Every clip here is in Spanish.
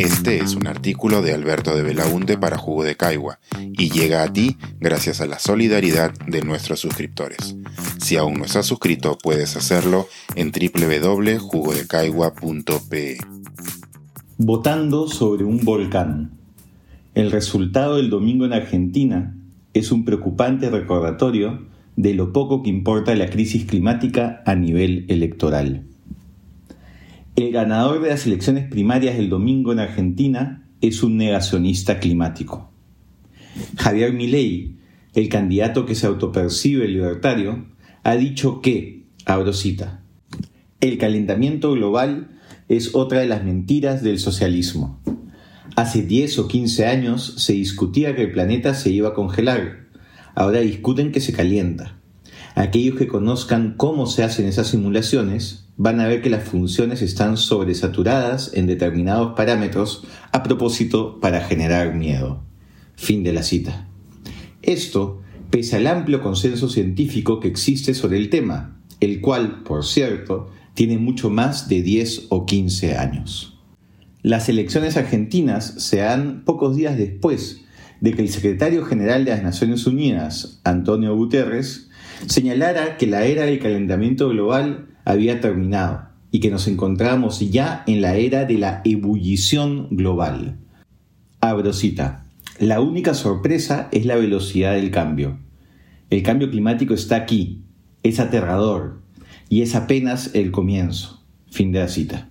Este es un artículo de Alberto de Belaunte para Jugo de Caigua y llega a ti gracias a la solidaridad de nuestros suscriptores. Si aún no estás suscrito, puedes hacerlo en www.jugodecaigua.pe. Votando sobre un volcán. El resultado del domingo en Argentina es un preocupante recordatorio de lo poco que importa la crisis climática a nivel electoral. El ganador de las elecciones primarias del domingo en Argentina es un negacionista climático. Javier Milei, el candidato que se autopercibe libertario, ha dicho que, abro cita, el calentamiento global es otra de las mentiras del socialismo. Hace 10 o 15 años se discutía que el planeta se iba a congelar. Ahora discuten que se calienta. Aquellos que conozcan cómo se hacen esas simulaciones van a ver que las funciones están sobresaturadas en determinados parámetros a propósito para generar miedo. Fin de la cita. Esto pese al amplio consenso científico que existe sobre el tema, el cual, por cierto, tiene mucho más de 10 o 15 años. Las elecciones argentinas se dan pocos días después de que el secretario general de las Naciones Unidas, Antonio Guterres, señalara que la era del calentamiento global había terminado y que nos encontramos ya en la era de la ebullición global. Abro cita. La única sorpresa es la velocidad del cambio. El cambio climático está aquí, es aterrador y es apenas el comienzo. Fin de la cita.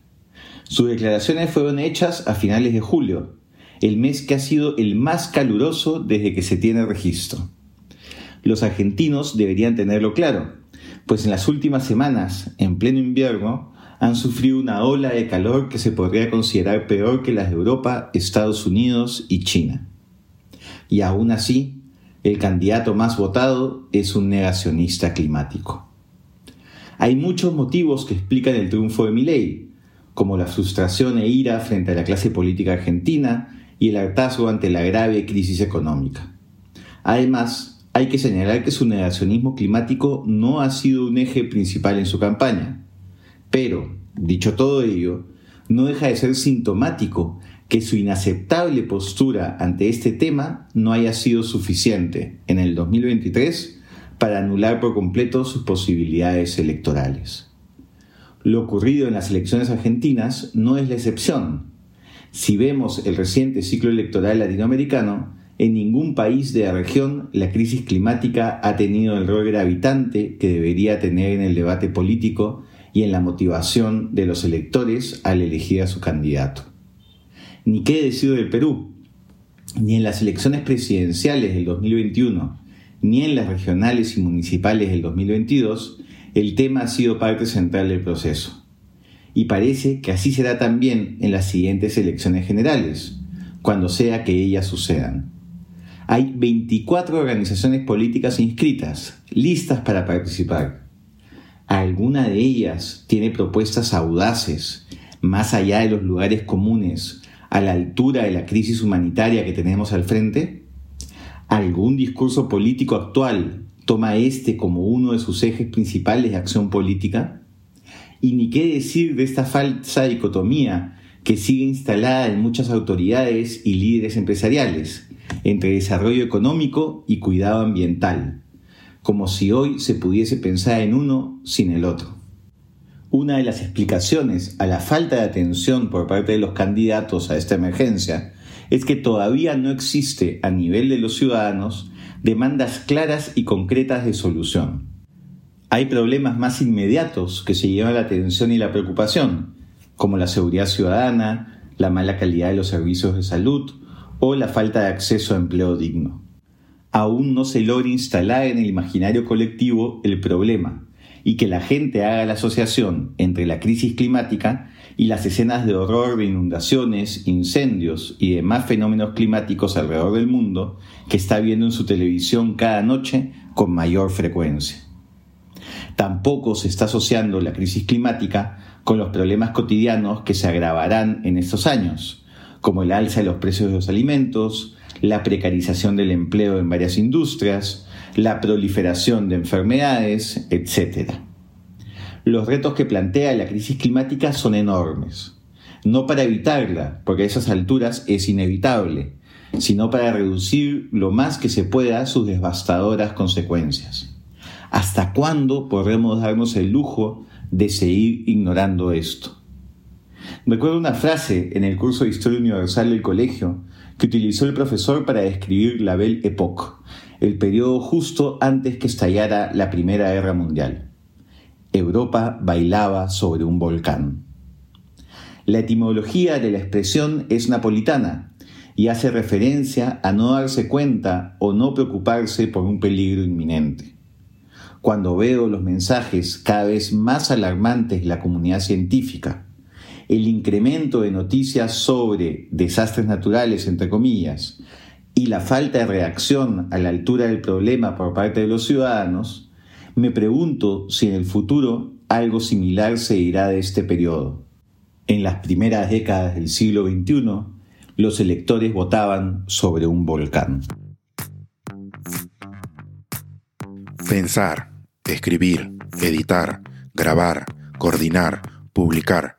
Sus declaraciones fueron hechas a finales de julio, el mes que ha sido el más caluroso desde que se tiene registro. Los argentinos deberían tenerlo claro pues en las últimas semanas, en pleno invierno, han sufrido una ola de calor que se podría considerar peor que las de Europa, Estados Unidos y China. Y aún así, el candidato más votado es un negacionista climático. Hay muchos motivos que explican el triunfo de Milei, como la frustración e ira frente a la clase política argentina y el hartazgo ante la grave crisis económica. Además, hay que señalar que su negacionismo climático no ha sido un eje principal en su campaña. Pero, dicho todo ello, no deja de ser sintomático que su inaceptable postura ante este tema no haya sido suficiente en el 2023 para anular por completo sus posibilidades electorales. Lo ocurrido en las elecciones argentinas no es la excepción. Si vemos el reciente ciclo electoral latinoamericano, en ningún país de la región la crisis climática ha tenido el rol gravitante que debería tener en el debate político y en la motivación de los electores al elegir a su candidato. Ni qué decir del Perú, ni en las elecciones presidenciales del 2021, ni en las regionales y municipales del 2022, el tema ha sido parte central del proceso. Y parece que así será también en las siguientes elecciones generales, cuando sea que ellas sucedan hay 24 organizaciones políticas inscritas, listas para participar. Alguna de ellas tiene propuestas audaces, más allá de los lugares comunes, a la altura de la crisis humanitaria que tenemos al frente? ¿Algún discurso político actual toma este como uno de sus ejes principales de acción política? Y ni qué decir de esta falsa dicotomía que sigue instalada en muchas autoridades y líderes empresariales, entre desarrollo económico y cuidado ambiental, como si hoy se pudiese pensar en uno sin el otro. Una de las explicaciones a la falta de atención por parte de los candidatos a esta emergencia es que todavía no existe a nivel de los ciudadanos demandas claras y concretas de solución. Hay problemas más inmediatos que se llevan la atención y la preocupación, como la seguridad ciudadana, la mala calidad de los servicios de salud o la falta de acceso a empleo digno. Aún no se logra instalar en el imaginario colectivo el problema y que la gente haga la asociación entre la crisis climática y las escenas de horror de inundaciones, incendios y demás fenómenos climáticos alrededor del mundo que está viendo en su televisión cada noche con mayor frecuencia. Tampoco se está asociando la crisis climática con los problemas cotidianos que se agravarán en estos años, como el alza de los precios de los alimentos, la precarización del empleo en varias industrias, la proliferación de enfermedades, etc. Los retos que plantea la crisis climática son enormes. no para evitarla, porque a esas alturas es inevitable, sino para reducir lo más que se pueda sus devastadoras consecuencias. ¿Hasta cuándo podremos darnos el lujo de seguir ignorando esto? Recuerdo una frase en el curso de Historia Universal del colegio que utilizó el profesor para describir la Belle Époque, el periodo justo antes que estallara la Primera Guerra Mundial. Europa bailaba sobre un volcán. La etimología de la expresión es napolitana y hace referencia a no darse cuenta o no preocuparse por un peligro inminente. Cuando veo los mensajes cada vez más alarmantes de la comunidad científica, el incremento de noticias sobre desastres naturales, entre comillas, y la falta de reacción a la altura del problema por parte de los ciudadanos, me pregunto si en el futuro algo similar se irá de este periodo. En las primeras décadas del siglo XXI, los electores votaban sobre un volcán. Pensar, escribir, editar, grabar, coordinar, publicar